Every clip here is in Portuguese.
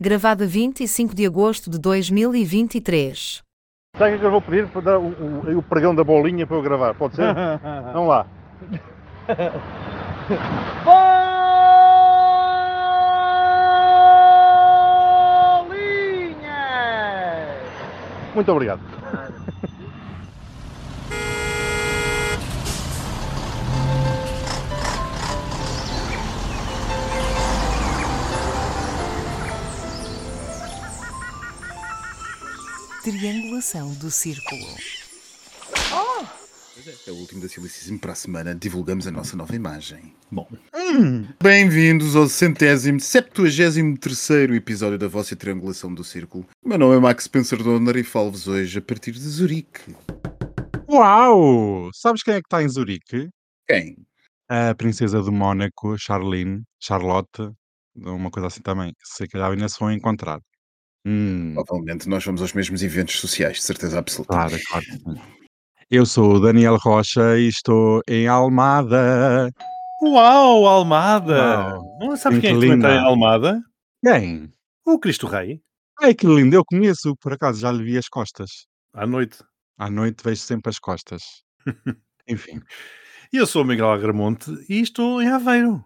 gravada 25 de agosto de 2023. Sabe o que eu vou pedir para dar o, o, o pregão da bolinha para eu gravar? Pode ser? Vamos lá. Bolinha! Muito obrigado. Triangulação do círculo. É o último da Season. Para a semana divulgamos a nossa nova imagem. Bom. Bem-vindos ao centésimo, septuagésimo terceiro episódio da vossa triangulação do círculo. O meu nome é Max Spencer Donner e falo-vos hoje a partir de Zurique. Uau! Sabes quem é que está em Zurique? Quem? A princesa do Mónaco, Charlene, Charlotte, uma coisa assim também, que se calhar ainda se vão encontrar. Hum, Provavelmente nós vamos aos mesmos eventos sociais, de certeza absoluta. claro, claro. Eu sou o Daniel Rocha e estou em Almada. Uau, Almada! Uau. Não sabes quem é que em. Almada? Quem? O Cristo Rei. Ai, que lindo, eu conheço, por acaso já lhe vi as costas. À noite. À noite vejo sempre as costas. Enfim. E eu sou o Miguel Agramonte e estou em Aveiro.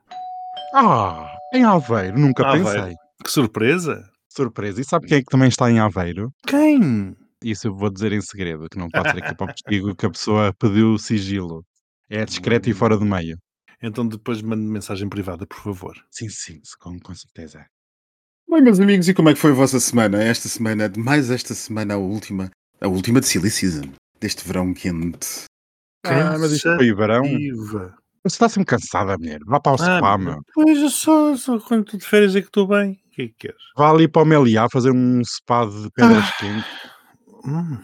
Ah, em Aveiro, nunca Aveiro. pensei. Que surpresa! Surpresa. E sabe quem é que também está em Aveiro? Quem? Isso eu vou dizer em segredo, que não pode ser aqui para o testigo que a pessoa pediu sigilo. É discreto e fora do meio. Então depois mande mensagem privada, por favor. Sim, sim, com, com certeza. Bem, meus amigos, e como é que foi a vossa semana? Esta semana, de mais esta semana, a última, a última de Silly Season, deste verão quente. Ah, mas isto foi verão. Você está sempre cansada, mulher. Vá para o Ah, spa, meu. Pois eu só, só quando estou de férias é que estou bem. O que é que queres? Vá ali para o Meliá fazer um spa de pedras quentes. Hum.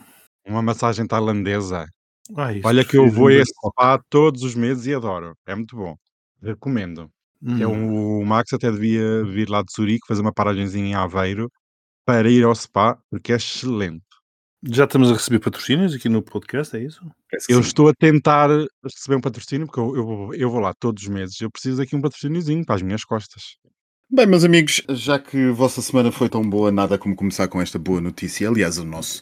Uma massagem tailandesa. Ai, Olha que eu vou a esse spa todos os meses e adoro. É muito bom. Recomendo. Hum. É um- o Max até devia vir lá de Zurique fazer uma paragenzinha em Aveiro para ir ao spa, porque é excelente. Já estamos a receber patrocínios aqui no podcast, é isso? Eu sim. estou a tentar receber um patrocínio, porque eu, eu, vou- eu vou lá todos os meses. Eu preciso aqui um patrocíniozinho para as minhas costas. Bem, meus amigos, já que vossa semana foi tão boa, nada como começar com esta boa notícia. Aliás, o nosso,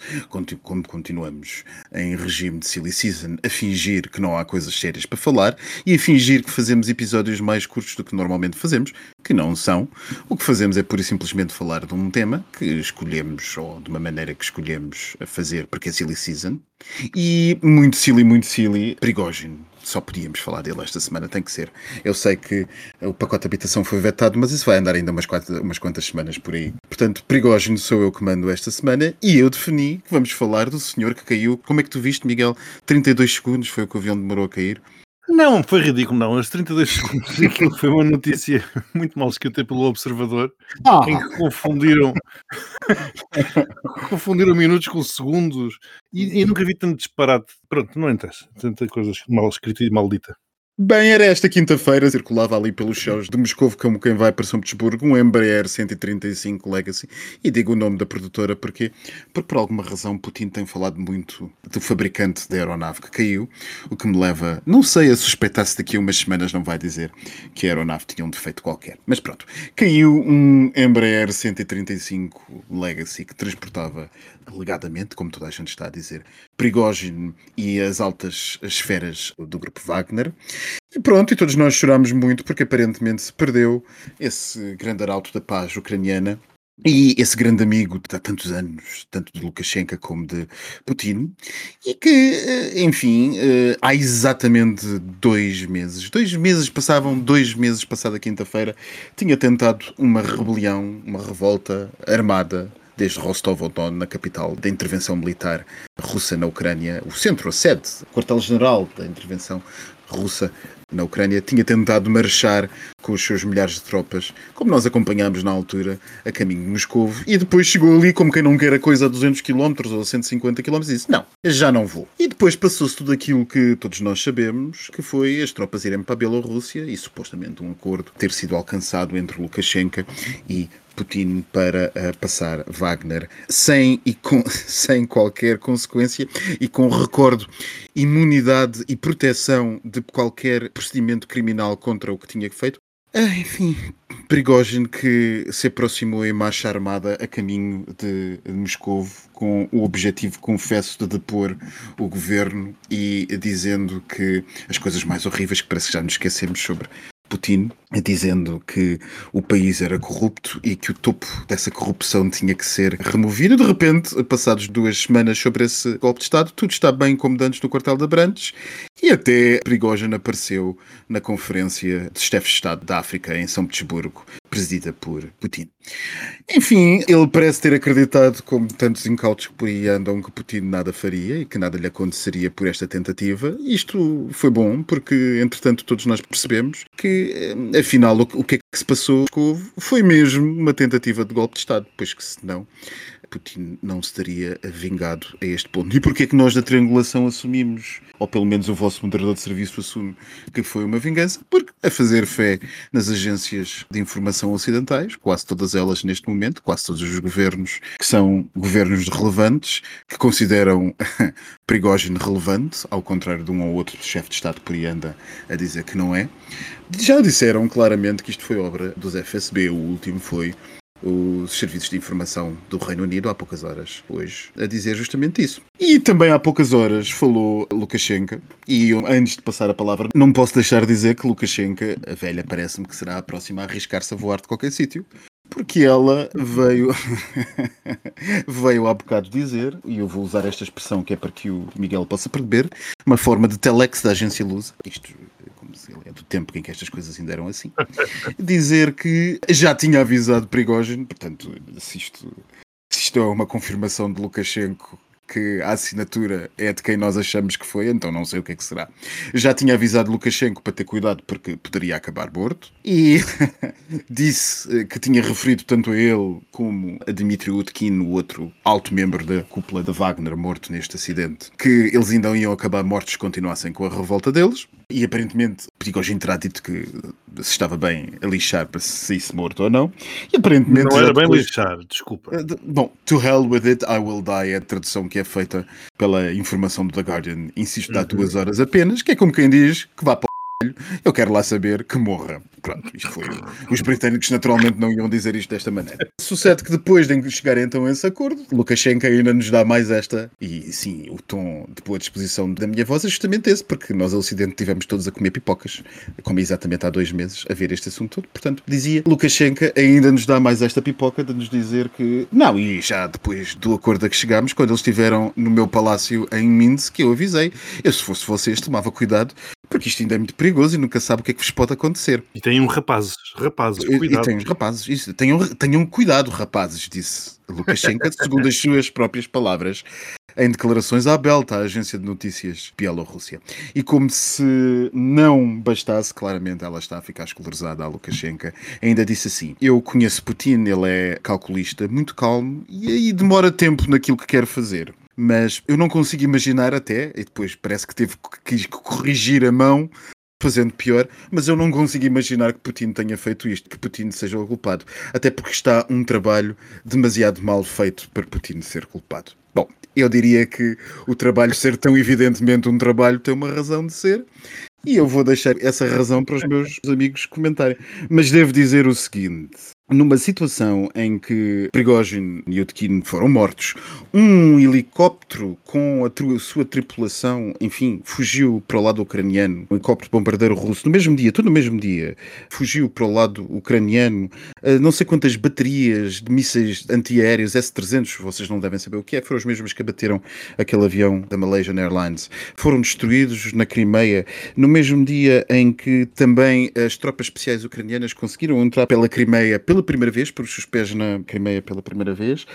como continuamos em regime de silly season, a fingir que não há coisas sérias para falar e a fingir que fazemos episódios mais curtos do que normalmente fazemos, que não são. O que fazemos é pura e simplesmente falar de um tema que escolhemos, ou de uma maneira que escolhemos a fazer, porque é silly season. E muito silly, muito silly, Prigogine. Só podíamos falar dele esta semana, tem que ser. Eu sei que o pacote de habitação foi vetado, mas isso vai andar ainda umas, quatro, umas quantas semanas por aí. Portanto, Prigogine sou eu que mando esta semana e eu defini que vamos falar do senhor que caiu. Como é que tu viste, Miguel? 32 segundos foi o que o avião demorou a cair. Não, foi ridículo, não. Os 32 segundos, aquilo foi uma notícia muito mal escrita pelo Observador, em que confundiram, confundiram minutos com segundos e, e nunca vi tanto disparate. Pronto, não interessa. Tanta coisa mal escrita e maldita. Bem, era esta quinta-feira, circulava ali pelos céus de Moscou como quem vai para São Petersburgo, um Embraer 135 Legacy. E digo o nome da produtora porque, porque por alguma razão Putin tem falado muito do fabricante da aeronave que caiu, o que me leva, não sei, a suspeitar se daqui a umas semanas não vai dizer que a aeronave tinha um defeito qualquer. Mas pronto, caiu um Embraer 135 Legacy que transportava alegadamente, como toda a gente está a dizer, Prigogine e as altas esferas do grupo Wagner. E pronto, e todos nós chorámos muito porque aparentemente se perdeu esse grande arauto da paz ucraniana e esse grande amigo de há tantos anos, tanto de Lukashenko como de Putin, e que, eh, enfim, eh, há exatamente dois meses, dois meses passavam, dois meses passada quinta-feira, tinha tentado uma rebelião, uma revolta armada desde Rostov-on-Don, na capital da intervenção militar russa na Ucrânia, o centro, a sede, o quartel-general da intervenção russa na Ucrânia, tinha tentado marchar com os seus milhares de tropas, como nós acompanhámos na altura, a caminho de Moscou, e depois chegou ali como quem não quer a coisa a 200 km ou 150 km e disse, não, já não vou. E depois passou-se tudo aquilo que todos nós sabemos, que foi as tropas irem para a Bielorrússia e supostamente um acordo ter sido alcançado entre Lukashenko e Putin para uh, passar Wagner sem, e com, sem qualquer consequência e com recordo, imunidade e proteção de qualquer procedimento criminal contra o que tinha feito, Ah, enfim, Prigogine que se aproximou em marcha armada a caminho de, de Moscou com o objetivo, confesso, de depor o governo e dizendo que as coisas mais horríveis que parece que já nos esquecemos sobre Putin, dizendo que o país era corrupto e que o topo dessa corrupção tinha que ser removido. De repente, passados duas semanas sobre esse golpe de Estado, tudo está bem como antes no quartel de Abrantes e até Prigozhin apareceu na conferência de chefes de Estado da África em São Petersburgo, presidida por Putin. Enfim, ele parece ter acreditado, como tantos incautos que por aí andam, que Putin nada faria e que nada lhe aconteceria por esta tentativa. Isto foi bom, porque, entretanto, todos nós percebemos que, eh, afinal, o que é que se passou foi mesmo uma tentativa de golpe de Estado, pois que senão Putin não se teria vingado a este ponto. E porquê é que nós da triangulação assumimos, ou pelo menos o vosso moderador de serviço assume, que foi uma vingança? Porque a fazer fé nas agências de informação ocidentais, quase todas elas neste momento, quase todos os governos que são governos relevantes, que consideram Prigogine relevante, ao contrário de um ou outro chefe de Estado por aí anda a dizer que não é, já disseram claramente que isto foi obra dos FSB. O último foi os serviços de informação do Reino Unido há poucas horas, hoje, a dizer justamente isso. E também há poucas horas falou Lukashenko, e eu, antes de passar a palavra, não posso deixar de dizer que Lukashenko, a velha, parece-me que será a próxima a arriscar-se a voar de qualquer sítio. Porque ela veio, veio há bocado dizer, e eu vou usar esta expressão que é para que o Miguel possa perceber, uma forma de telex da agência Lusa, isto é do tempo em que estas coisas ainda eram assim, dizer que já tinha avisado Prigogine, portanto, se isto, se isto é uma confirmação de Lukashenko que a assinatura é de quem nós achamos que foi, então não sei o que é que será. Já tinha avisado Lukashenko para ter cuidado porque poderia acabar morto e disse que tinha referido tanto a ele como a Dmitry Utkin, o outro alto membro da cúpula de Wagner, morto neste acidente, que eles ainda iam acabar mortos se continuassem com a revolta deles. E aparentemente Prigogine terá dito que se estava bem a lixar para se saísse morto ou não. E aparentemente. Não era depois... bem lixar, desculpa. Eh, bom, to hell with it, I will die é a tradução que é feita pela informação do The Guardian. Insisto, dá uhum. duas horas apenas, que é como quem diz que vá para eu quero lá saber que morra. Pronto, isto foi. Os britânicos naturalmente não iam dizer isto desta maneira. Sucede que depois de chegar então a esse acordo, Lukashenko ainda nos dá mais esta. E sim, o tom de boa disposição da minha voz é justamente esse, porque nós a Ocidente tivemos todos a comer pipocas, como exatamente há dois meses, a ver este assunto todo. Portanto, dizia Lukashenko ainda nos dá mais esta pipoca de nos dizer que. Não, e já depois do acordo a que chegámos, quando eles estiveram no meu palácio em Minsk, eu avisei. Eu, se fosse vocês, tomava cuidado, porque isto ainda é muito perigoso e nunca sabe o que é que vos pode acontecer. E tenham rapazes, rapazes, cuidado. E, e tenham rapazes, isso, tenham, tenham cuidado, rapazes, disse Lukashenko, segundo as suas próprias palavras, em declarações à Belta, a agência de notícias Bielorrússia. E como se não bastasse, claramente ela está a ficar escolarizada a Lukashenko, ainda disse assim: Eu conheço Putin, ele é calculista, muito calmo e aí demora tempo naquilo que quer fazer mas eu não consigo imaginar até, e depois parece que teve que corrigir a mão fazendo pior, mas eu não consigo imaginar que Putin tenha feito isto, que Putin seja o culpado, até porque está um trabalho demasiado mal feito para Putin ser culpado. Bom, eu diria que o trabalho ser tão evidentemente um trabalho tem uma razão de ser, e eu vou deixar essa razão para os meus amigos comentarem. Mas devo dizer o seguinte: numa situação em que Prigozhin e Yudkin foram mortos, um helicóptero com a sua tripulação, enfim, fugiu para o lado ucraniano, um helicóptero bombardeiro russo, no mesmo dia, tudo no mesmo dia, fugiu para o lado ucraniano, uh, não sei quantas baterias de mísseis antiaéreos S-300, vocês não devem saber o que é, foram os mesmos que abateram aquele avião da Malaysian Airlines, foram destruídos na Crimeia, no mesmo dia em que também as tropas especiais ucranianas conseguiram entrar pela Crimeia, pela primeira vez, por os pés na Crimeia pela primeira vez.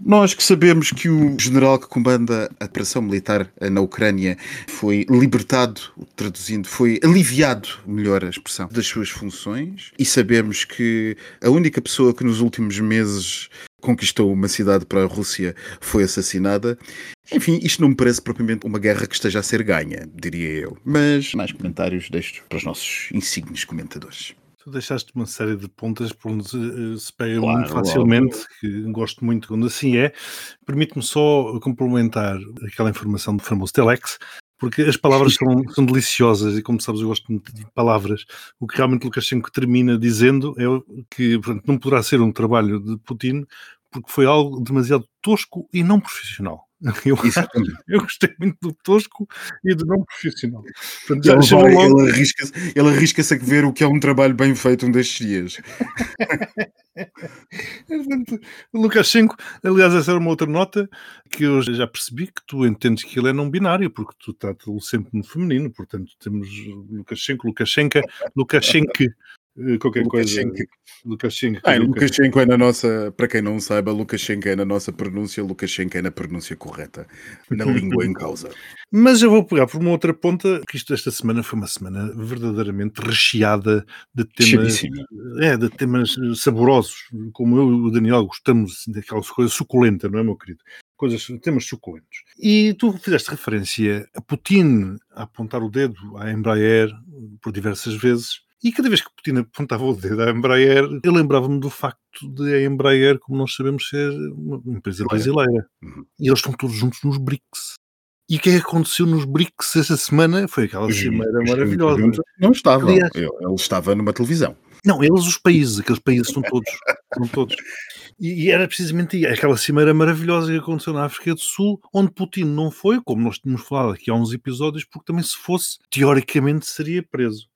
Nós que sabemos que o general que comanda a operação militar na Ucrânia foi libertado, traduzindo, foi aliviado, melhor a expressão, das suas funções, e sabemos que a única pessoa que nos últimos meses conquistou uma cidade para a Rússia foi assassinada. Enfim, isto não me parece propriamente uma guerra que esteja a ser ganha, diria eu. Mas mais comentários deixo para os nossos insignes comentadores. Tu deixaste uma série de pontas por onde eh, se pega claro, muito facilmente, óbvio. que gosto muito quando assim é. Permite-me só complementar aquela informação do famoso Telex, porque as palavras são, são deliciosas e, como sabes, eu gosto muito de palavras. O que realmente Lukashenko termina dizendo é que portanto, não poderá ser um trabalho de Putin porque foi algo demasiado tosco e não profissional. Eu, eu, gostei muito do tosco e do não profissional. Portanto, ele, vai, logo... ele arrisca-se arrisca a ver o que é um trabalho bem feito um destes dias. Lukashenko, aliás, essa era uma outra nota que eu já percebi que tu entendes que ele é não binário, porque tu tratas-lo sempre no feminino, portanto temos Lukashenko, Lukashenka, Lukashenko, qualquer Lukashenko. coisa. Lukashenko. Ah, Lukashenko é na nossa, para quem não saiba, Lukashenko é na nossa pronúncia, Lukashenko é na pronúncia correta, na língua em causa. Mas eu vou pegar por uma outra ponta, que isto esta semana foi uma semana verdadeiramente recheada de temas, é, de temas saborosos, como eu e o Daniel gostamos assim, daquelas coisas suculentas, não é, meu querido? coisas, temas suculentos. E tu fizeste referência a Putin a apontar o dedo à Embraer por diversas vezes, e cada vez que Putin apontava o dedo à Embraer, eu lembrava-me do facto de a Embraer, como nós sabemos, ser uma empresa brasileira. Uhum. E eles estão todos juntos nos BRICS. E o que é aconteceu nos BRICS esta semana? Foi aquela cimeira maravilhosa. Não estava, Aliás, ele estava numa televisão. Não, eles, os países, aqueles países são todos. são todos. E, e, era precisamente aquela cimeira maravilhosa que aconteceu na África do Sul, onde Putin não foi, como nós tínhamos falado aqui há uns episódios, porque também se fosse, teoricamente seria preso.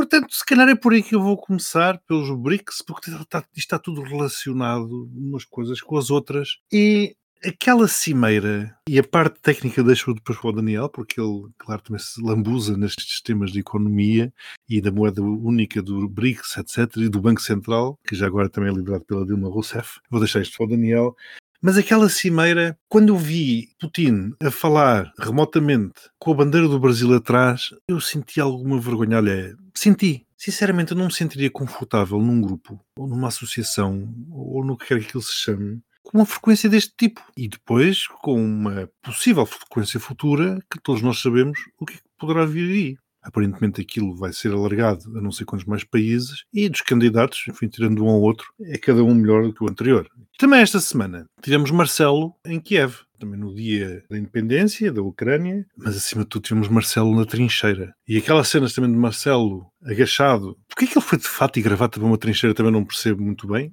Portanto, se calhar é por aí que eu vou começar, pelos BRICS, porque está, está tudo relacionado umas coisas com as outras. E aquela cimeira, e a parte técnica deixo depois para o Daniel, porque ele, claro, também se lambuza nestes temas de economia e da moeda única do BRICS, etc., e do Banco Central, que já agora também é liderado pela Dilma Rousseff. Vou deixar isto para o Daniel. Mas aquela cimeira, quando eu vi Putin a falar remotamente com a bandeira do Brasil atrás, eu senti alguma vergonha alheia. Senti. Sinceramente, eu não me sentiria confortável num grupo, ou numa associação, ou no que quer que aquilo se chame, com uma frequência deste tipo. E depois com uma possível frequência futura que todos nós sabemos o que, é que poderá vir aí. Aparentemente aquilo vai ser alargado a não sei quantos mais países e dos candidatos, enfim, tirando um ao outro, é cada um melhor do que o anterior. Também esta semana tivemos Marcelo em Kiev, também no dia da independência da Ucrânia, mas acima de tudo tivemos Marcelo na trincheira. E aquelas cenas também de Marcelo agachado. Porquê que ele foi de fato e gravata para uma trincheira também não percebo muito bem.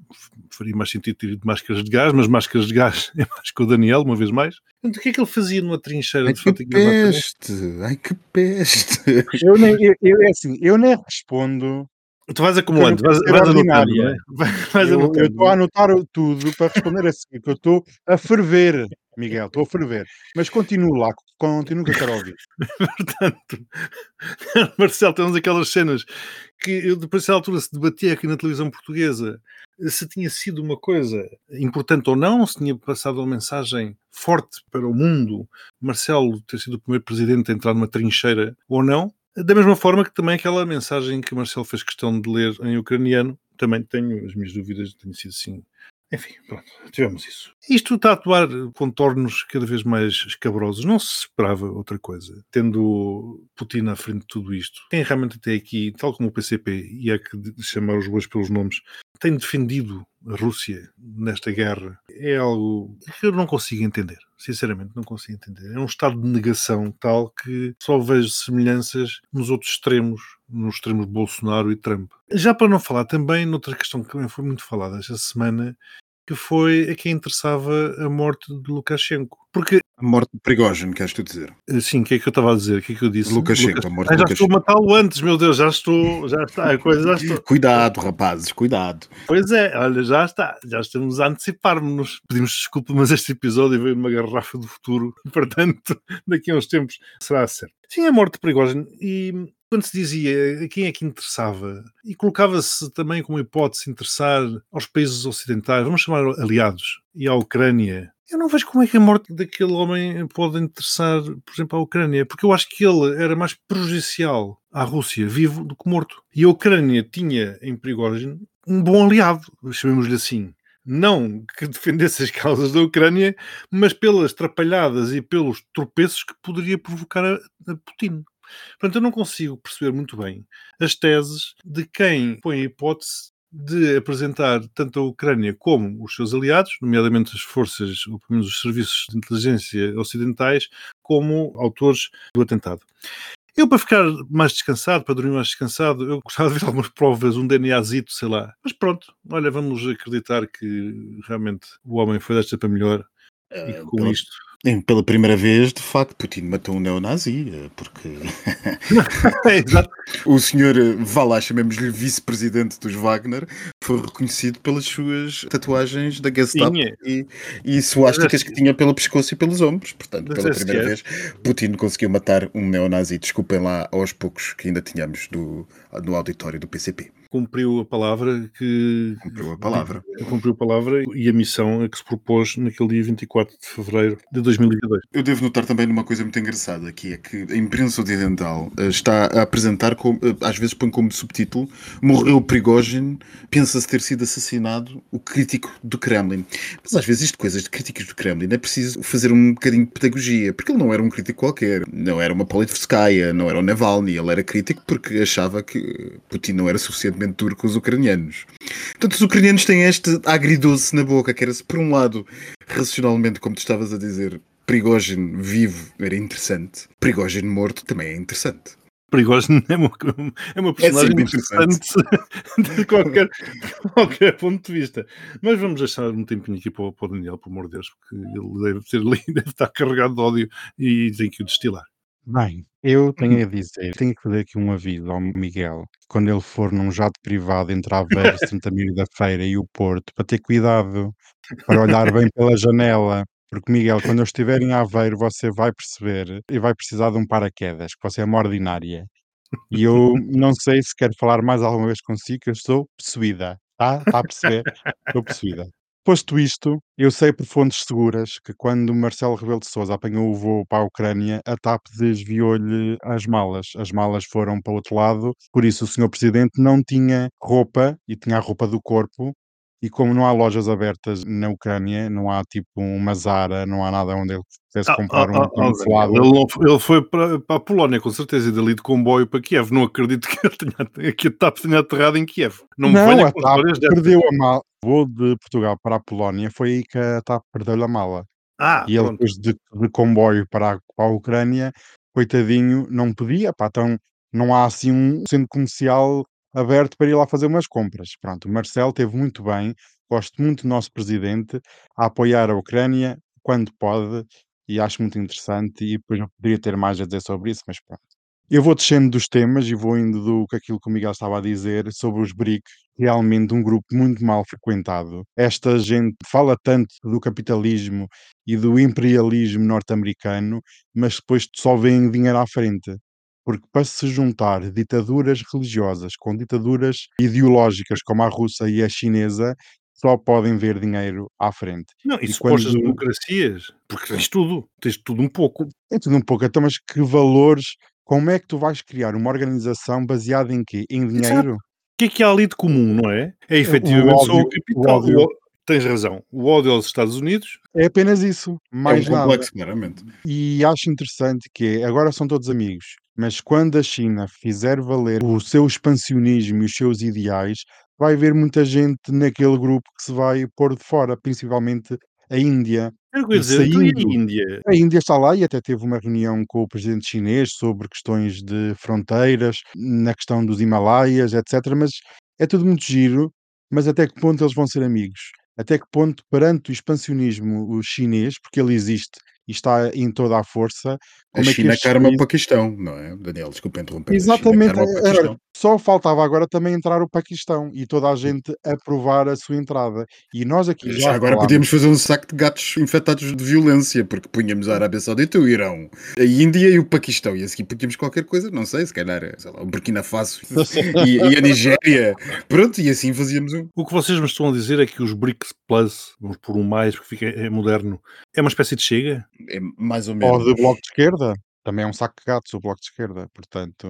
Faria mais sentido ter ido de máscaras de gás, mas máscaras de gás é mais que o Daniel, uma vez mais. Então, o que é que ele fazia numa trincheira Ai, de fato e gravata? Peste. Ai que peste! Eu nem, eu, eu, é assim, eu nem respondo Tu vais acumulando, vais, vais anotando, não é? Vais eu estou a anotar tudo para responder a seguir, que eu estou a ferver, Miguel, estou a ferver. Mas continuo lá, continuo que eu quero ouvir. Portanto, Marcelo, temos aquelas cenas que eu, depois dessa altura se debatia aqui na televisão portuguesa se tinha sido uma coisa importante ou não, se tinha passado uma mensagem forte para o mundo, Marcelo ter sido o primeiro presidente a entrar numa trincheira ou não, da mesma forma que também aquela mensagem que Marcelo fez questão de ler em ucraniano, também tenho as minhas dúvidas, tenho sido assim. Enfim, pronto, tivemos isso. Isto está a atuar contornos cada vez mais escabrosos. Não se esperava outra coisa. Tendo Putin à frente de tudo isto, quem realmente até aqui, tal como o PCP, e há que chamar os bois pelos nomes, tem defendido a Rússia nesta guerra é algo que eu não consigo entender. Sinceramente, não consigo entender. É um estado de negação tal que só vejo semelhanças nos outros extremos, nos extremos Bolsonaro e Trump. Já para não falar também noutra questão que também foi muito falada esta semana, que foi a quem interessava a morte de Lukashenko. Porque a morte de Prigogine, queres tu dizer? Eh, sim, o que é que eu estava a dizer? O que é que eu disse? Lukashenko, a morte ah, já estou a matá-lo antes, meu Deus, já estou, já está, a coisa já estou. Cuidado, rapazes, cuidado. Pois é, olha, já está, já estamos a antecipar-nos. Pedimos desculpa, mas este episódio veio numa garrafa do futuro, portanto, daqui a uns tempos será certo. Sim, a morte de Prigogine e quando se dizia a quem é que interessava, e colocava-se também como hipótese interessar aos países ocidentais, vamos chamar aliados, e à Ucrânia, eu não vejo como é que a morte daquele homem pode interessar, por exemplo, à Ucrânia, porque eu acho que ele era mais prejudicial à Rússia, vivo, do que morto. E a Ucrânia tinha em Prigogine um bom aliado, chamemos-lhe assim. Não que defendesse as causas da Ucrânia, mas pelas trapalhadas e pelos tropeços que poderia provocar a, a Putin. Portanto, eu não consigo perceber muito bem as teses de quem põe a hipótese de apresentar tanto a Ucrânia como os seus aliados, nomeadamente as forças, ou pelo menos os serviços de inteligência ocidentais, como autores do atentado. Eu, para ficar mais descansado, para dormir mais descansado, eu gostava de ver algumas provas, um DNAzito, sei lá. Mas pronto, olha, vamos acreditar que realmente o homem foi desta para melhor e que com isto. Sim, Pela primeira vez, de facto, Putin matou um neonazi, eh, porque É, o senhor, eh, vá lá, chamemos-lhe vice-presidente dos Wagner, foi reconhecido pelas suas tatuagens da Gestapo Tinha. e, e suásticas que tinha pelo pescoço e pelos ombros. Portanto, pela é primeira vez, Putin conseguiu matar um neonazi. Desculpem lá aos poucos que ainda tínhamos do, no auditório do PCP. Cumpriu a palavra que. Cumpriu a palavra. Cumpriu a palavra e a missão a que se propôs naquele dia 24 de fevereiro de 2022. Eu devo notar também numa coisa muito engraçada, que é que a imprensa ocidental eh, está a apresentar, como, eh, às vezes põe como subtítulo, morreu Prigozhin, pensa-se ter sido assassinado o crítico do Kremlin. Mas às vezes isto, coisas de críticos do Kremlin, é preciso fazer um bocadinho de pedagogia, porque ele não era um crítico qualquer, não era uma Politkovskaya, não era o Navalny, ele era crítico porque achava que Putin não era suficientemente duro com os ucranianos. Portanto, os ucranianos têm este agridoce na boca, que era-se, por um lado, racionalmente, como tu estavas a dizer, Prigozhin vivo era interessante. Prigozhin morto também é interessante. Perigoso é uma, é uma personagem sempre interessante de qualquer, de qualquer ponto de vista. Mas vamos deixar um tempinho aqui para, o- para o Daniel, por amor de Deus, porque ele deve, ter, deve estar carregado de ódio e tem que o destilar. Bem, eu tenho a dizer, tenho que fazer aqui um aviso ao Miguel, quando ele for num jato privado entre Aveiro, Santa Maria da Feira e o Porto, para ter cuidado, para olhar bem pela janela, porque Miguel, quando eu estiver em Aveiro, você vai perceber e vai precisar de um paraquedas, que você é uma ordinária. E eu não sei se quero falar mais alguma vez consigo, que eu estou possuída, tá? Está a perceber? Estou possuída. Posto isto, eu sei por fontes seguras que quando Marcelo Rebelo de Sousa apanhou o voo para a Ucrânia, a TAP desviou-lhe as malas. As malas foram para o outro lado, por isso o senhor Presidente não tinha roupa e tinha a roupa do corpo. E como não há lojas abertas na Ucrânia, não há tipo uma Zara, não há nada onde ele pudesse comprar um camuflado. ele, não foi- ele foi para, para a Polónia, com certeza, e dali de comboio para Kiev. Não acredito que, ele tenha, que a TAP tenha aterrado em Kiev. Não, me Não, venha a com TAP histórias dessas. perdeu a mala. Voo de Portugal para a Polónia foi aí que a TAP perdeu-lhe a mala. Ah, E ele pronto. depois de, de comboio para a, para a Ucrânia, coitadinho, não podia, pá, então não há assim um centro comercial aberto para ir lá fazer umas compras. Pronto, o Marcelo teve muito bem, gosto muito do nosso presidente, a apoiar a Ucrânia quando pode, e acho muito interessante, e depois não poderia ter mais a dizer sobre isso, mas pronto. Eu vou descendo dos temas e vou indo do que aquilo que o Miguel estava a dizer sobre os BRIC, realmente um grupo muito mal frequentado. Esta gente fala tanto do capitalismo e do imperialismo norte-americano, mas depois só vêem dinheiro à frente. Porque para se juntar ditaduras religiosas com ditaduras ideológicas como a russa e a chinesa, só podem ver dinheiro à frente. Não, e, E supostas quando- democracias, porque tens tudo, tens tudo um pouco. É tudo um pouco. Então, mas que valores? Como é que tu vais criar uma organização baseada em quê? Em dinheiro? O que é que há ali de comum, não é? É efetivamente só o ódio- capital. o ódio. O ó- Tens razão. O ódio aos Estados Unidos, É apenas isso. Mais é um nada. complexo, claramente. E acho interessante que é, agora são todos amigos, mas quando a China fizer valer o seu expansionismo e os seus ideais, vai haver muita gente naquele grupo que se vai pôr de fora, principalmente a Índia. E e a saindo- Índia? A Índia está lá e até teve uma reunião com o presidente chinês sobre questões de fronteiras, na questão dos Himalaias, etc. Mas é tudo muito giro, mas até que ponto eles vão ser amigos? Até que ponto, perante o expansionismo chinês, porque ele existe e está em toda a força, A como é que China estes karma países- Paquistão, não é? Daniel, desculpa interromper. Exatamente, A China karma era- só faltava agora também entrar o Paquistão e toda a gente aprovar a sua entrada. E nós aqui já, Já agora falámos- podíamos fazer um saco de gatos infectados de violência, porque punhamos a Arábia Saudita, o Irão, a Índia e o Paquistão. E a seguir podíamos qualquer coisa, não sei, se calhar, sei lá, o Burkina Faso e, e a Nigéria. Pronto, e assim fazíamos um. O que vocês me estão a dizer é que os BRICS Plus, vamos por um mais, porque fica, é moderno, é uma espécie de chega? É mais ou Ou menos. de bloco de esquerda, também é um saco de gatos o bloco de esquerda, portanto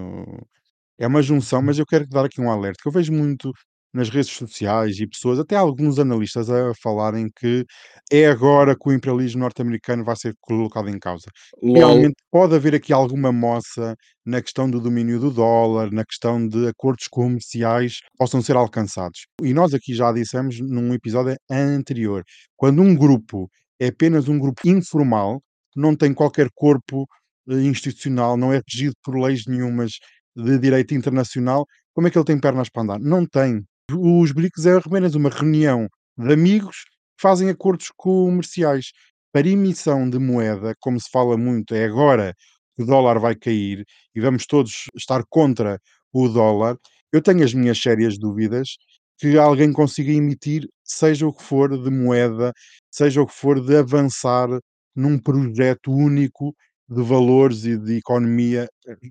é uma junção, mas eu quero dar aqui um alerta, que eu vejo muito nas redes sociais e pessoas, até alguns analistas a falarem que é agora que o imperialismo norte-americano vai ser colocado em causa. LOL. Realmente pode haver aqui alguma moça na questão do domínio do dólar, na questão de acordos comerciais que possam ser alcançados. E nós aqui já dissemos num episódio anterior, quando um grupo é apenas um grupo informal, não tem qualquer corpo eh, institucional, não é regido por leis nenhumas de direito internacional, como é que ele tem pernas para andar? Não tem. Os BRICS é apenas uma reunião de amigos que fazem acordos comerciais. Para emissão de moeda, como se fala muito, é agora que o dólar vai cair e vamos todos estar contra o dólar. Eu tenho as minhas sérias dúvidas que alguém consiga emitir, seja o que for de moeda, seja o que for de avançar num projeto único de valores e de economia.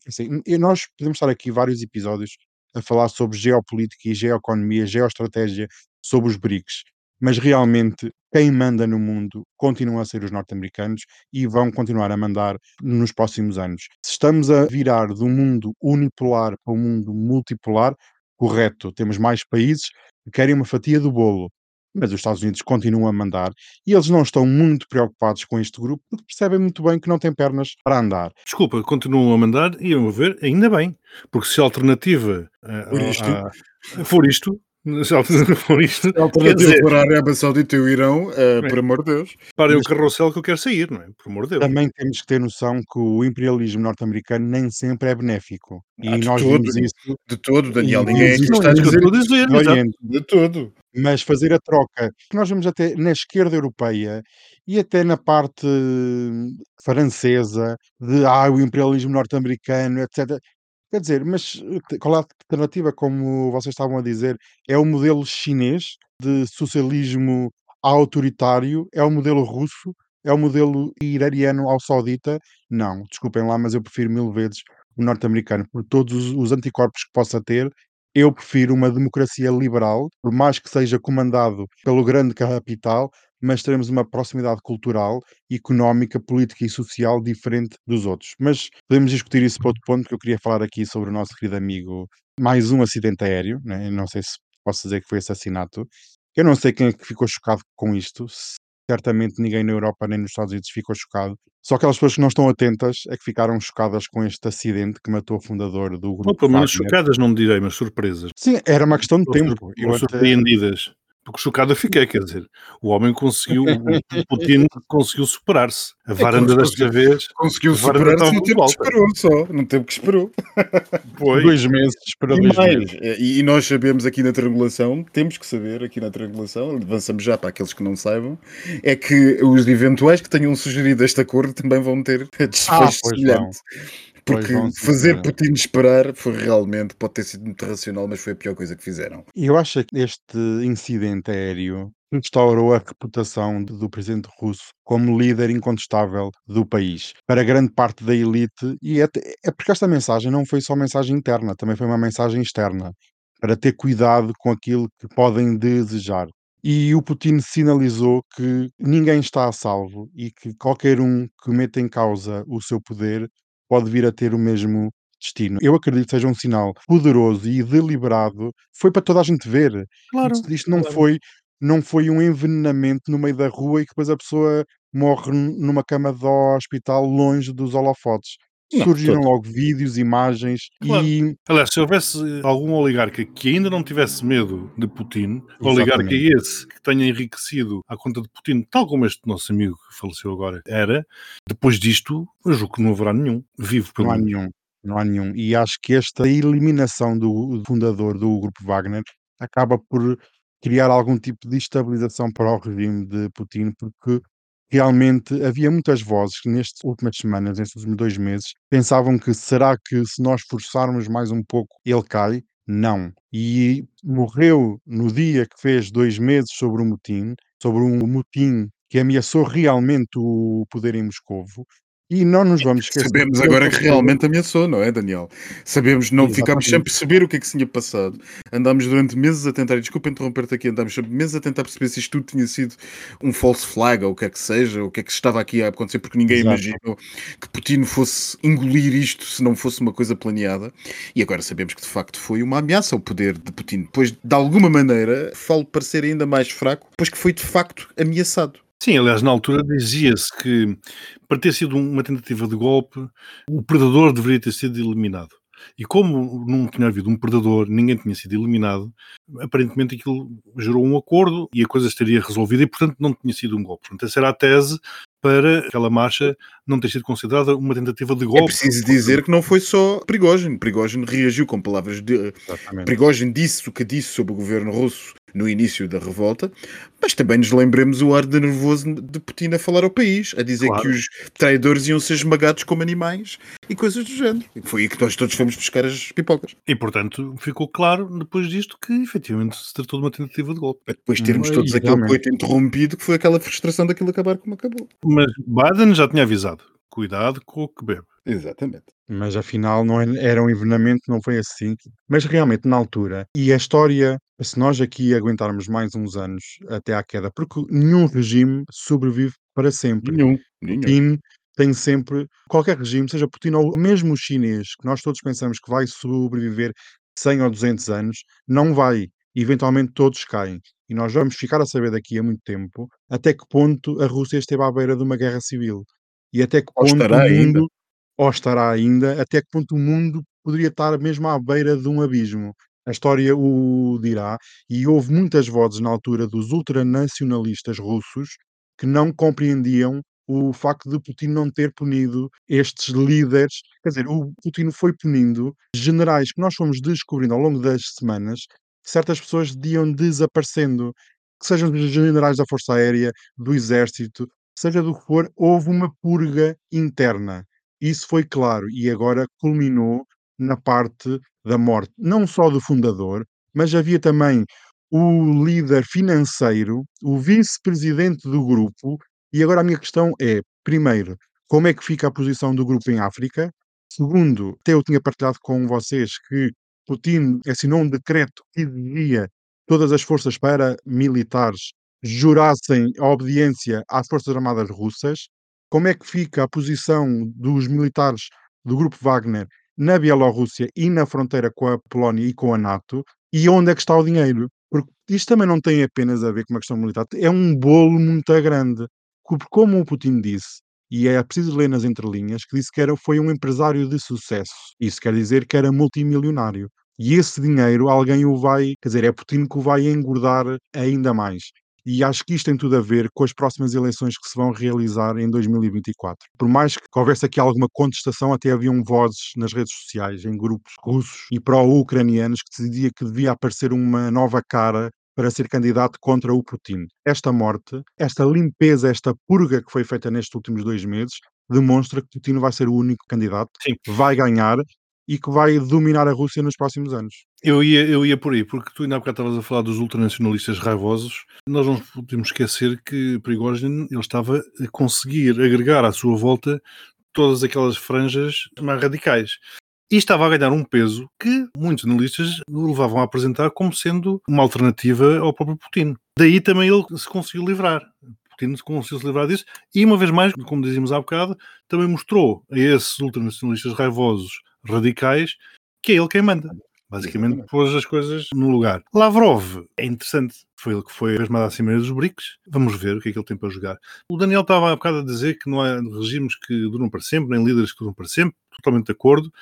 Assim, e nós podemos estar aqui vários episódios a falar sobre geopolítica e geoeconomia, geoestratégia, sobre os BRICS. Mas realmente quem manda no mundo continuam a ser os norte-americanos e vão continuar a mandar nos próximos anos. Se estamos a virar do mundo unipolar para um mundo multipolar, correto, temos mais países que querem uma fatia do bolo. Mas os Estados Unidos continuam a mandar e eles não estão muito preocupados com este grupo porque percebem muito bem que não têm pernas para andar. Desculpa, continuam a mandar e a meu ver, ainda bem, porque se a alternativa uh, for isto, alternativa for isto, A alternativa dizer, para a Arábia Saudita e o Irão, Bem. por amor de Deus. parem o carrossel que eu quero sair, não é? Por amor de Deus. Também temos que ter noção que o imperialismo norte-americano nem sempre é benéfico. E Ah, de nós todo. vimos isso De todo, Daniel. E Ninguém existe- está a é dizer dizer, no exato. Oriente. de todo. Mas fazer a troca, que nós vemos até na esquerda europeia e até na parte hum, francesa de ah, o imperialismo norte-americano, etc. Quer dizer, mas eh, qual é a alternativa, como vocês estavam a dizer? É o modelo chinês de socialismo autoritário? É o modelo russo? É o modelo iraniano ao saudita? Não, desculpem lá, mas eu prefiro mil vezes o norte-americano, por todos os, os anticorpos que possa ter. Eu prefiro uma democracia liberal, por mais que seja comandado pelo grande capital, mas teremos uma proximidade cultural, económica, política e social diferente dos outros. Mas podemos discutir isso para outro ponto, que eu queria falar aqui sobre o nosso querido amigo, mais um acidente aéreo, né? não sei se posso dizer que foi assassinato. Eu não sei quem é que ficou chocado com isto. Certamente ninguém na Europa nem nos Estados Unidos ficou chocado. Só aquelas pessoas que não estão atentas é que ficaram chocadas com este acidente que matou o fundador do grupo Ou pelo menos chocadas, não direi, mas surpresas. Sim, era uma questão de Ou tempo. ou até- surpreendidas. Porque chocado eu fiquei, quer dizer, o homem conseguiu, o Putin conseguiu superar-se. A varanda conseguiu- desta vez Conseguiu superar-se estava no tempo que esperou só. No tempo que esperou. foi. dois meses para E dois mais, meses. e, e nós sabemos aqui na triangulação, temos que saber aqui na triangulação, avançamos já para aqueles que não saibam, é que os eventuais que tenham sugerido este acordo também vão ter desfecho Ah, pois semelhante. Porque fazer. Putin esperar foi realmente, pode ter sido muito racional, mas foi a pior coisa que fizeram. E eu acho que este incidente aéreo restaurou a reputação do presidente russo como líder incontestável do país para grande parte da elite e até, é porque esta mensagem não foi só mensagem interna, também foi uma mensagem externa para ter cuidado com aquilo que podem desejar. E o Putin sinalizou que ninguém está a salvo e que qualquer um que meta em causa o seu poder pode vir a ter o mesmo destino. Eu acredito que seja um sinal poderoso e deliberado. Foi para toda a gente ver. Claro. Isto, isto não, claro. foi, não foi um envenenamento no meio da rua e que depois a pessoa morre numa cama de hospital longe dos holofotes. Não, Surgiram todo. logo vídeos, imagens Claro. e Aliás, se houvesse algum oligarca que ainda não tivesse medo de Putin, oligarca Exatamente. esse que tenha enriquecido à conta de Putin, tal como este nosso amigo que faleceu agora era, depois disto, eu julgo que não haverá nenhum. Vivo pelo não há nenhum. Não há nenhum. E acho que esta eliminação do fundador do grupo Wagner acaba por criar algum tipo de estabilização para o regime de Putin, porque realmente havia muitas vozes que nestas últimas semanas, nestes últimos dois meses, pensavam que será que se nós forçarmos mais um pouco ele cai? Não. E morreu no dia que fez dois meses sobre o motim, sobre um motim que ameaçou realmente o poder em Moscovo, E não nos vamos esquecer. Sabemos agora que realmente ameaçou, não é, Daniel? Sabemos, não ficámos sem perceber o que é que se tinha passado. Andámos durante meses a tentar, e desculpa interromper-te aqui, andámos meses a tentar perceber se isto tudo tinha sido um false flag ou o que é que seja, o que é que estava aqui a acontecer, porque ninguém Exato. imaginou que Putin fosse engolir isto se não fosse uma coisa planeada. E agora sabemos que de facto foi uma ameaça ao poder de Putin. Pois, de alguma maneira, falo parecer ainda mais fraco, pois que foi de facto ameaçado. Sim, aliás, na altura dizia-se que para ter sido uma tentativa de golpe, o predador deveria ter sido eliminado. E como não tinha havido um predador, ninguém tinha sido eliminado, aparentemente aquilo gerou um acordo e a coisa estaria resolvida e, portanto, não tinha sido um golpe. Portanto, essa era a tese para aquela marcha não ter sido considerada uma tentativa de É golpe. preciso dizer que não foi só Prigogine. Prigogine reagiu com palavras de, Exatamente. Prigogine disse o que disse sobre o governo russo no início da revolta, mas também nos lembremos o ar de nervoso de Putin a falar ao país, a dizer Claro. que os traidores iam ser esmagados como animais e coisas do género. E foi aí que nós todos fomos buscar as pipocas. E, portanto, ficou claro depois disto que efetivamente se tratou de uma tentativa de golpe. Para depois termos todos aquele realmente. coito interrompido, que foi aquela frustração daquilo acabar como acabou. Mas Biden já tinha avisado: cuidado com o que bebe. Exatamente. Mas afinal não é- era um envenenamento, não foi assim. Mas realmente na altura, e a história, se nós aqui aguentarmos mais uns anos até à queda, porque nenhum regime sobrevive para sempre. Nenhum. Nenhum. Putin tem sempre, qualquer regime, seja Putin ou mesmo o chinês, que nós todos pensamos que vai sobreviver 100 ou 200 anos, não vai. Eventualmente todos caem. E nós vamos ficar a saber daqui a muito tempo até que ponto a Rússia esteve à beira de uma guerra civil. E até que ponto estará o ainda. mundo, ou estará ainda, até que ponto o mundo poderia estar mesmo à beira de um abismo. A história o dirá, e houve muitas vozes na altura dos ultranacionalistas russos que não compreendiam o facto de Putin não ter punido estes líderes. Quer dizer, o Putin foi punindo generais que nós fomos descobrindo ao longo das semanas, certas pessoas iam desaparecendo, que sejam generais da Força Aérea, do Exército, seja do que for, houve uma purga interna. Isso foi claro e agora culminou na parte da morte, não só do fundador, mas havia também o líder financeiro, o vice-presidente do grupo. E agora a minha questão é: primeiro, como é que fica a posição do grupo em África? Segundo, até eu tinha partilhado com vocês que Putin assinou um decreto que exigia todas as forças paramilitares jurassem a obediência às Forças Armadas Russas. Como é que fica a posição dos militares do grupo Wagner na Bielorrússia e na fronteira com a Polónia e com a NATO? E onde é que está o dinheiro? Porque isto também não tem apenas a ver com uma questão militar, é um bolo muito grande. Porque Como o Putin disse, e é preciso ler nas entrelinhas, que disse que era, foi um empresário de sucesso. Isso quer dizer que era multimilionário. E esse dinheiro alguém o vai, quer dizer, é Putin que o vai engordar ainda mais. E acho que isto tem tudo a ver com as próximas eleições que se vão realizar em 2024. Por mais que houvesse aqui alguma contestação, até haviam vozes nas redes sociais, em grupos russos e pró-ucranianos, que dizia que devia aparecer uma nova cara para ser candidato contra o Putin. Esta morte, esta limpeza, esta purga que foi feita nestes últimos dois meses, demonstra que Putin vai ser o único candidato, Sim. vai ganhar e que vai dominar a Rússia nos próximos anos. Eu ia, eu ia por aí, porque tu ainda há bocado estavas a falar dos ultranacionalistas raivosos. Nós não podemos esquecer que Prigozhin ele estava a conseguir agregar à sua volta todas aquelas franjas mais radicais. E estava a ganhar um peso que muitos analistas o levavam a apresentar como sendo uma alternativa ao próprio Putin. Daí também ele se conseguiu livrar. Putin conseguiu se livrar disso e, uma vez mais, como dizíamos há bocado, também mostrou a esses ultranacionalistas raivosos radicais que é ele quem manda. Basicamente pôs as coisas no lugar. Lavrov é interessante, foi ele que foi mesmo à Cimeira dos BRICS. Vamos ver o que é que ele tem para jogar. O Daniel estava há bocado a dizer que não há regimes que duram para sempre, nem líderes que duram para sempre, totalmente de acordo.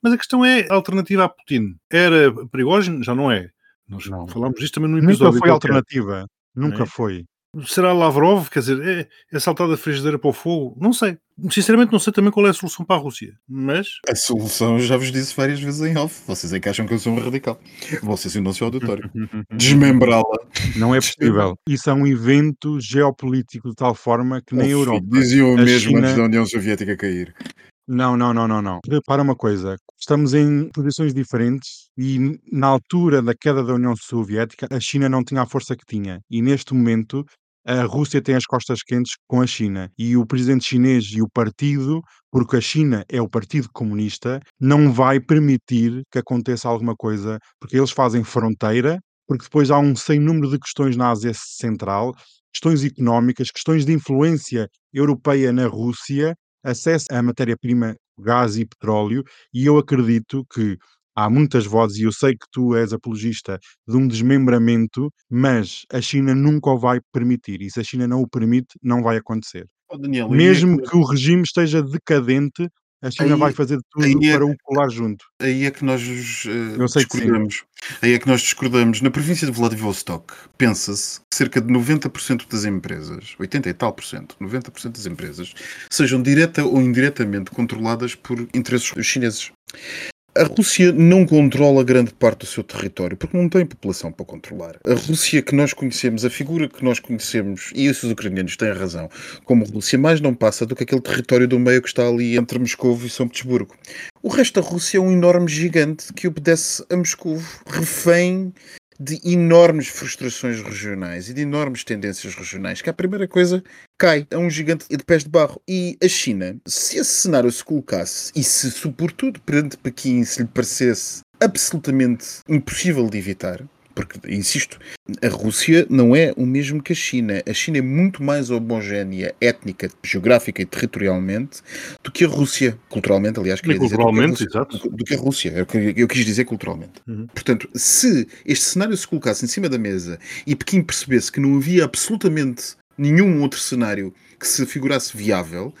Mas a questão é a alternativa a Putin. Era Prigozhin? Já não é. Nós Não. falámos disto também no Nunca episódio. foi qualquer. alternativa. Nunca É. foi. Será Lavrov? Quer dizer, é, é saltar da frigideira para o fogo? Não sei. Sinceramente, não sei também qual é a solução para a Rússia. Mas A solução eu já vos disse várias vezes em off. Vocês é que acham que eu sou um radical. Vocês ainda se auditório. Desmembrá-la. Não é possível. Isso é um evento geopolítico de tal forma que nem a Europa. Diziam o mesmo China- antes da União Soviética cair. Não, não, não, não, não. Repara uma coisa, estamos em posições diferentes e na altura da queda da União Soviética a China não tinha a força que tinha e neste momento a Rússia tem as costas quentes com a China e o presidente chinês e o partido, porque a China é o Partido Comunista, não vai permitir que aconteça alguma coisa, porque eles fazem fronteira, porque depois há um sem número de questões na Ásia Central, questões económicas, questões de influência europeia na Rússia, acesso à matéria-prima, gás e petróleo, e eu acredito que há muitas vozes, e eu sei que tu és apologista de um desmembramento, mas a China nunca o vai permitir. E se a China não o permite, não vai acontecer. Oh, Daniel, aí é Mesmo que- que o regime esteja decadente, a China Aí- vai fazer tudo é para o colar junto. Aí é que nós Eu sei que discordamos. Aí é que nós discordamos. Na província de Vladivostok, pensa-se que cerca de 90% das empresas, 80 e tal por cento, 90% das empresas, sejam direta ou indiretamente controladas por interesses chineses. A Rússia não controla grande parte do seu território porque não tem população para controlar. A Rússia que nós conhecemos, a figura que nós conhecemos, e esses ucranianos têm razão, como Rússia, mais não passa do que aquele território do meio que está ali entre Moscou e São Petersburgo. O resto da Rússia é um enorme gigante que obedece a Moscou, refém de enormes frustrações regionais e de enormes tendências regionais, que a primeira coisa cai. É um gigante de pés de barro. E a China, se esse cenário se colocasse e se, sobretudo, perante Pequim se lhe parecesse absolutamente impossível de evitar, porque, insisto, a Rússia não é o mesmo que a China. A China é muito mais homogénea, étnica, geográfica e territorialmente do que a Rússia. Culturalmente, aliás, queria dizer. culturalmente, exato. do que a Rússia. É o que eu quis dizer culturalmente. Uhum. Portanto, se este cenário se colocasse em cima da mesa e Pequim percebesse que não havia absolutamente nenhum outro cenário que se figurasse viável,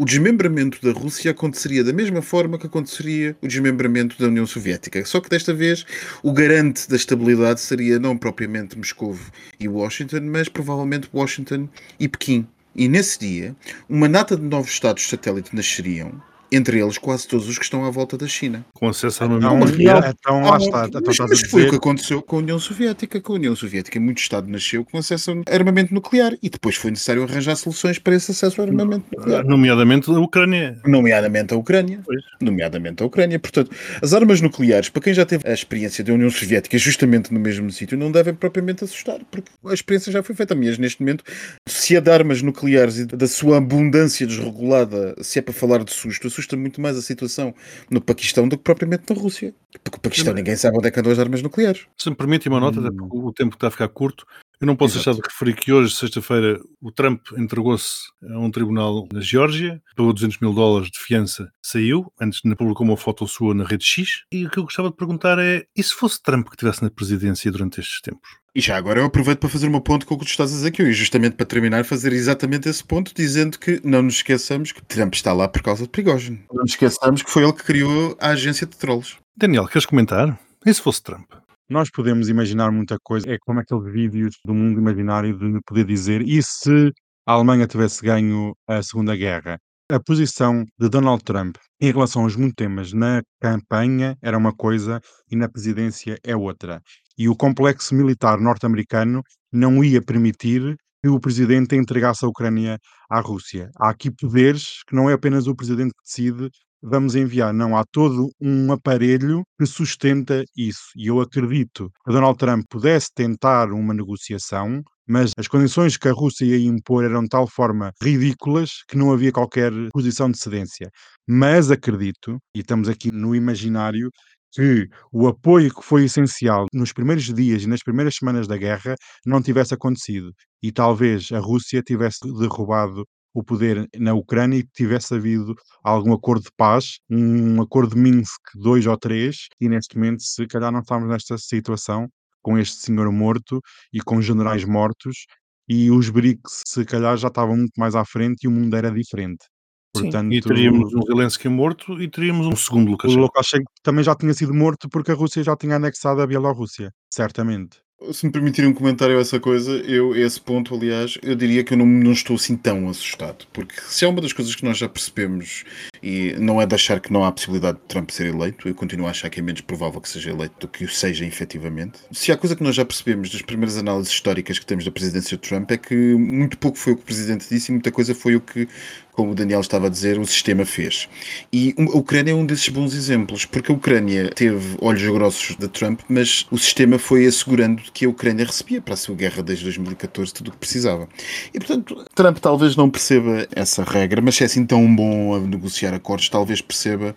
o desmembramento da Rússia aconteceria da mesma forma que aconteceria o desmembramento da União Soviética. Só que desta vez o garante da estabilidade seria não propriamente Moscou e Washington, mas provavelmente Washington e Pequim. E nesse dia, uma nata de novos estados satélite nasceriam, entre eles quase todos os que estão à volta da China. Com acesso a Então, armamento nuclear. então lá está. Então mas, a foi o que aconteceu com a União Soviética. Com a União Soviética, muito Estado nasceu com acesso a armamento nuclear e depois foi necessário arranjar soluções para esse acesso ao armamento nuclear. Nomeadamente a Ucrânia. Nomeadamente a Ucrânia. Pois. Nomeadamente a Ucrânia. Portanto, as armas nucleares, para quem já teve a experiência da União Soviética justamente no mesmo sítio, não devem propriamente assustar, porque a experiência já foi feita. Mas neste momento, se é de armas nucleares e da sua abundância desregulada, se é para falar de susto, assusta muito mais a situação no Paquistão do que propriamente na Rússia. Porque o Paquistão ninguém sabe onde é que andam as armas nucleares. Se me permite uma nota, Hum. até porque o tempo está a ficar curto, eu não posso Exato. deixar de referir que hoje, sexta-feira, o Trump entregou-se a um tribunal na Geórgia, pagou 200 mil dólares de fiança, saiu, antes ainda publicou uma foto sua na rede X, e o que eu gostava de perguntar é, e se fosse Trump que estivesse na presidência durante estes tempos? E já agora eu aproveito para fazer uma ponto com o que tu estás a dizer aqui, e justamente para terminar, fazer exatamente esse ponto, dizendo que não nos esqueçamos que Trump está lá por causa de Prigozhin. Não nos esqueçamos que foi ele que criou a agência de trolls. Daniel, queres comentar? E se fosse Trump? Nós podemos imaginar muita coisa. É como aqueles vídeos do mundo imaginário de poder dizer e se a Alemanha tivesse ganho a Segunda Guerra? A posição de Donald Trump em relação aos muitos temas na campanha era uma coisa e na presidência é outra. E o complexo militar norte-americano não ia permitir que o presidente entregasse a Ucrânia à Rússia. Há aqui poderes que não é apenas o presidente que decide vamos enviar. Não, há todo um aparelho que sustenta isso. E eu acredito que Donald Trump pudesse tentar uma negociação, mas as condições que a Rússia ia impor eram de tal forma ridículas que não havia qualquer posição de cedência. Mas acredito, e estamos aqui no imaginário, que o apoio que foi essencial nos primeiros dias e nas primeiras semanas da guerra não tivesse acontecido. E talvez a Rússia tivesse derrubado o poder na Ucrânia e tivesse havido algum acordo de paz, um acordo de Minsk 2 ou 3, e neste momento, se calhar, não estamos nesta situação com este senhor morto e com generais mortos, e os BRICS, se calhar, já estavam muito mais à frente e o mundo era diferente. Portanto, E teríamos um Zelensky morto e teríamos um segundo o Lukashenko. Lukashenko também já tinha sido morto porque a Rússia já tinha anexado a Bielorrússia, certamente. Se me permitirem um comentário a essa coisa, eu, a esse ponto, aliás, eu diria que eu não, não estou assim tão assustado. Porque se é uma das coisas que nós já percebemos, e não é de achar que não há possibilidade de Trump ser eleito, eu continuo a achar que é menos provável que seja eleito do que o seja efetivamente. Se há coisa que nós já percebemos das primeiras análises históricas que temos da presidência de Trump é que muito pouco foi o que o presidente disse e muita coisa foi o que, como o Daniel estava a dizer, o sistema fez. E a Ucrânia é um desses bons exemplos, porque a Ucrânia teve olhos grossos de Trump, mas o sistema foi assegurando que a Ucrânia recebia para a sua guerra desde 2014 tudo o que precisava. E, portanto, Trump talvez não perceba essa regra, mas se é assim tão bom a negociar acordos, talvez perceba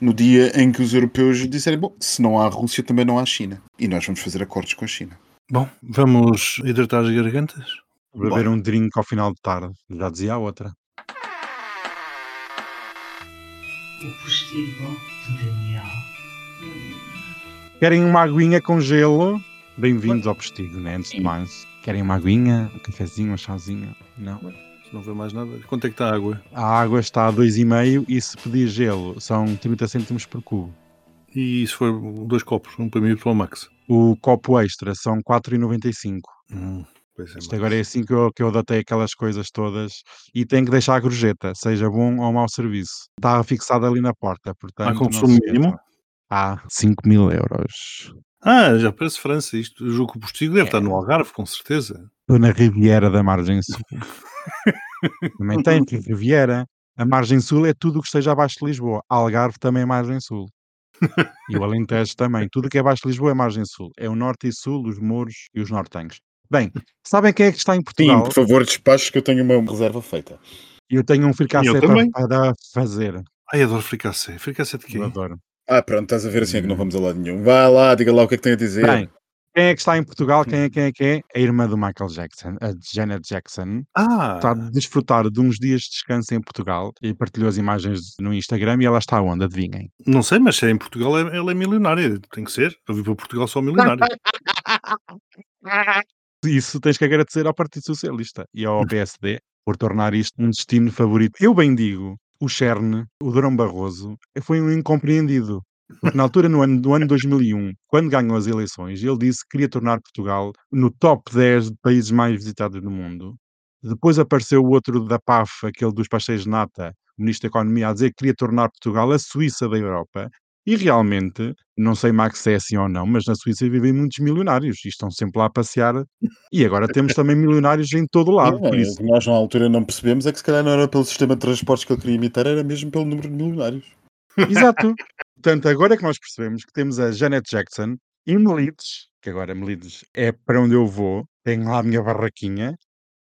no dia em que os europeus disserem: bom, se não há Rússia, também não há China. E nós vamos fazer acordos com a China. Bom, vamos hidratar as gargantas? Beber um drink ao final de tarde. Já dizia a outra. O postigo de Daniel. Querem uma aguinha com gelo? Bem-vindos ao postigo, né? Antes de mais. Querem uma aguinha, um cafezinho, um chazinho? Não. Não vê mais nada. Quanto é que está a água? A água está a 2,5 e se pedir gelo são 30 cêntimos por cubo. E se for dois copos, um para mim e outro para o Max? O copo extra são 4,95. Hum, pois é, Isto agora é assim que eu, que eu datei aquelas coisas todas e tem que deixar a gorjeta, seja bom ou mau serviço. Está fixado ali na porta, portanto. Há consumo mínimo? Há 5 mil euros. Ah, já parece França isto. O postigo deve É. estar no Algarve, com certeza. Estou na Riviera da Margem Sul. também tem que Riviera. A Margem Sul é tudo o que esteja abaixo de Lisboa. Algarve também é Margem Sul. E o Alentejo também. Tudo que é abaixo de Lisboa é Margem Sul. É o Norte e Sul, os Mouros e os Nortenhos. Bem, sabem quem é que está em Sim, Portugal? por favor, despacho que eu tenho uma reserva feita. E eu tenho um fricassé para, fazer. Ai, adoro fricassé. Fricassé de quê? Eu adoro. Ah, pronto, estás a ver assim é que não vamos a lado nenhum. Vai lá, diga lá o que é que tem a dizer. Bem, quem é que está em Portugal? Quem é, quem é que é? A irmã do Michael Jackson, a Janet Jackson. Ah, Está a desfrutar de uns dias de descanso em Portugal e partilhou as imagens no Instagram e ela está onde? Adivinhem. não sei, mas se é em Portugal, é- ela é milionária. Tem que ser. Eu vim para Portugal só milionário. Isso tens que agradecer ao Partido Socialista e ao PSD por tornar isto um destino favorito. Eu bem digo, o Cherne, o Durão Barroso, foi um incompreendido. Porque na altura, no ano, do ano 2001, quando ganhou as eleições, ele disse que queria tornar Portugal no top 10 de países mais visitados do mundo. Depois apareceu o outro da PAF, aquele dos pastéis de nata, o Ministro da Economia, a dizer que queria tornar Portugal a Suíça da Europa. E realmente, não sei Max se é assim ou não, mas na Suíça vivem muitos milionários e estão sempre lá a passear. E agora temos também milionários em todo o lado. É, Por o isso, que nós na altura não percebemos é que se calhar não era pelo sistema de transportes que ele queria imitar, era mesmo pelo número de milionários. Exato. Portanto, agora é que nós percebemos que temos a Janet Jackson e Melides, que agora Melides é para onde eu vou, tenho lá a minha barraquinha,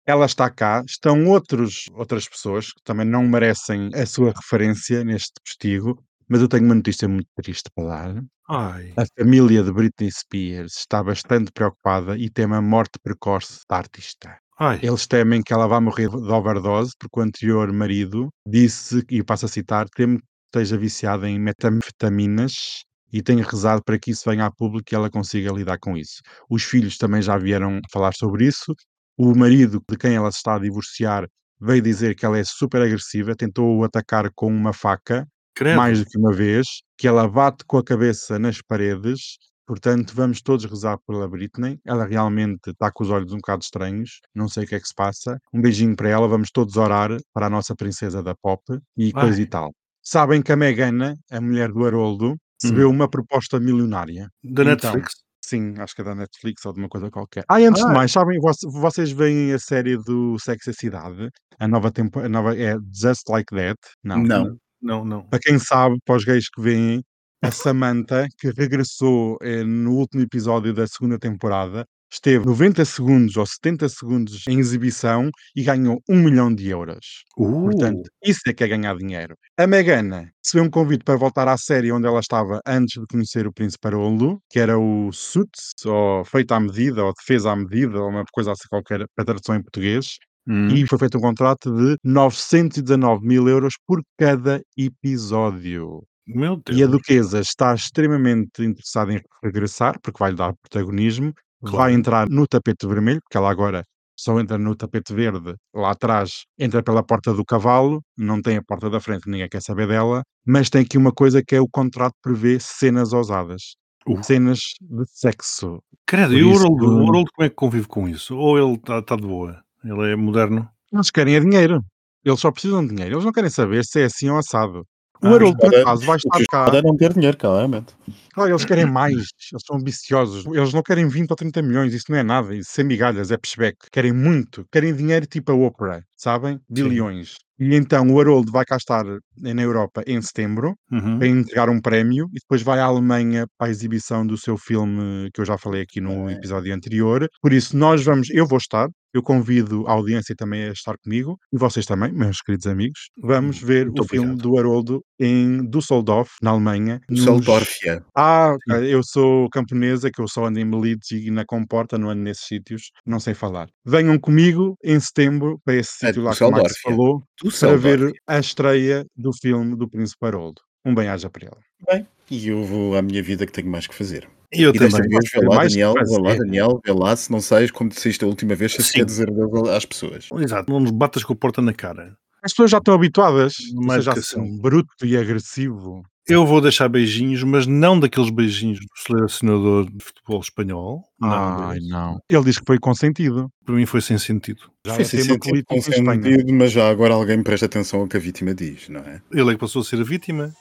ela está cá, estão outros, outras pessoas que também não merecem a sua referência neste postigo, mas eu tenho uma notícia muito triste para dar. Ai, A família de Britney Spears está bastante preocupada e teme a morte precoce da artista. ai. Eles temem que ela vá morrer de overdose, porque o anterior marido disse, e passo a citar, temo que esteja viciada em metanfetaminas e tenho rezado para que isso venha a público e ela consiga lidar com isso. Os filhos também já vieram falar sobre isso. O marido de quem ela se está a divorciar veio dizer que ela é super agressiva, tentou o atacar com uma faca Credo. mais do que uma vez, que ela bate com a cabeça nas paredes. Portanto, vamos todos rezar pela Britney. Ela realmente está com os olhos um bocado estranhos. Não sei o que é que se passa. Um beijinho para ela. Vamos todos orar para a nossa princesa da pop e Ai. coisa e tal. Sabem que a Megana, a mulher do Haroldo, recebeu uma proposta milionária. Da Então, Netflix? Sim, acho que é da Netflix ou de uma coisa qualquer. Ah, e antes Ah. de mais, sabem, voc- vocês veem a série do Sex e a Cidade? A nova tempo, a nova é Just Like That? Não. Não. Não, não. Para quem sabe, para os gays que veem, a Samantha, que regressou eh, no último episódio da segunda temporada, esteve 90 segundos ou 70 segundos em exibição e ganhou um milhão de euros. Uh, Portanto, isso é que é ganhar dinheiro. A Megana recebeu um convite para voltar à série onde ela estava antes de conhecer o Príncipe Haroldo, que era o Suits, ou Feito à Medida, ou Defesa à Medida, ou uma coisa assim qualquer, para tradução em português. Hum. E foi feito um contrato de 919 mil euros por cada episódio. Meu Deus. E a Duquesa está extremamente interessada em regressar, porque vai lhe dar protagonismo. Claro. Vai entrar no tapete vermelho, porque ela agora só entra no tapete verde. Lá atrás entra pela porta do cavalo, não tem a porta da frente, ninguém quer saber dela. Mas tem aqui uma coisa que é o contrato prevê cenas ousadas. Uh. Cenas de sexo. Credo, e o Harold como é que convive com isso? Ou ele está tá de boa? Ele é moderno? Eles querem é dinheiro. Eles só precisam de dinheiro. Eles não querem saber se é assim ou assado. O Ah, Haroldo, por acaso, vai O estar cá. é não ter dinheiro, claramente. Claro, eles querem mais. Eles são ambiciosos. Eles não querem 20 ou 30 milhões. Isso não é nada. Isso é migalhas, é pushback. Querem muito. Querem dinheiro tipo a Oprah, sabem? Bilhões. E então o Haroldo vai cá estar na Europa em setembro Uhum. para entregar um prémio e depois vai à Alemanha para a exibição do seu filme que eu já falei aqui no episódio anterior. Por isso, nós vamos, eu vou estar, eu convido a audiência também a estar comigo e vocês também, meus queridos amigos. Vamos ver Muito o filme obrigado. do Haroldo em Düsseldorf, na Alemanha. nos- Düsseldorfia. Ah, eu sou camponesa, que eu só ando em Melides e na Comporta, não ando nesses sítios, não sei falar. Venham comigo em setembro para esse É sítio lá que o Max Düsseldorfia. falou, para ver a estreia do filme do Príncipe Haroldo. Um bem-aja para ele. Bem, e eu vou à minha vida que tenho mais que fazer. E eu E também. vez, vê lá, mais que Daniel, vê lá. Daniel, vê lá, se não sais como disseste a última vez, se quer dizer adeus às pessoas. Exato, não nos batas com a porta na cara. As pessoas já estão habituadas, você já são assim. bruto e agressivo. Eu vou deixar beijinhos, mas não daqueles beijinhos do selecionador de futebol espanhol. Não, Ai, deles. não. Ele diz que foi consentido. Para mim foi sem sentido. Já Foi é sem sentido, político com em Espanha. sentido, mas já agora alguém presta atenção ao que a vítima diz, não é? Ele é que passou a ser a vítima.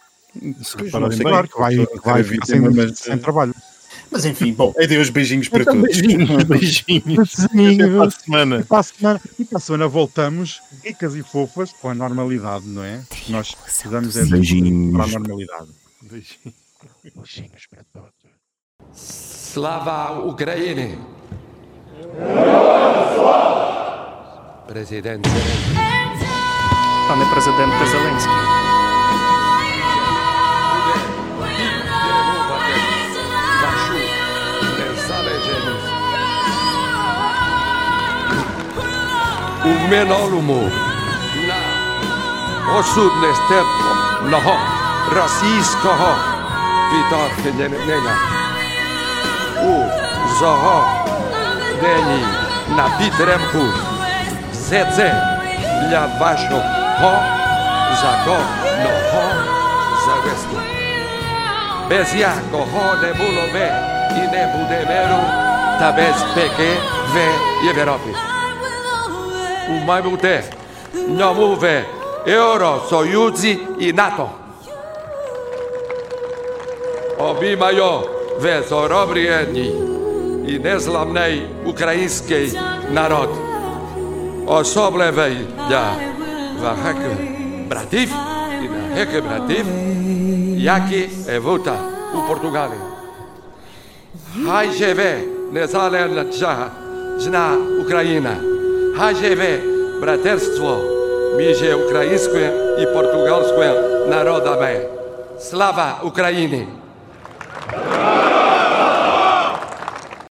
Se Pois, repararem não bem. Claro que vai, vai ficar vítima, sem, mas, sem eh, trabalho. Mas enfim, bom, aí os beijinhos para então, todos. Beijinhos, beijinhos. Para a semana. E para a semana, e para a semana voltamos, ricas e fofas, com a normalidade, não é? Nós precisamos é para a normalidade. Beijinhos. Beijinhos para todos. Slava Ucraine! Presidente. Panie Presidente Zelensky. o menor humor, osudne stepom, naha, rasijskaha, vitarke njenja. U zaha, deni na bitremku, zece, lja vašo, ho, za go, no ho, za gestu. Bez jakoho ho ne bulo i ne ta bez peke ve je veropi. 前もて、のムーベ、エロ、ソユージ、イナト。Obi mają wezorobrieni i niezlamnej ukraińskiej narod. Osoblewej dla wahek bratif i wahek bratif, jak i ewuta u Portugalii. Hajże we, niezależna Ukraina. HGV, braterstwo między ukraińskim i portugalskim narodami. Sława Ukrainy!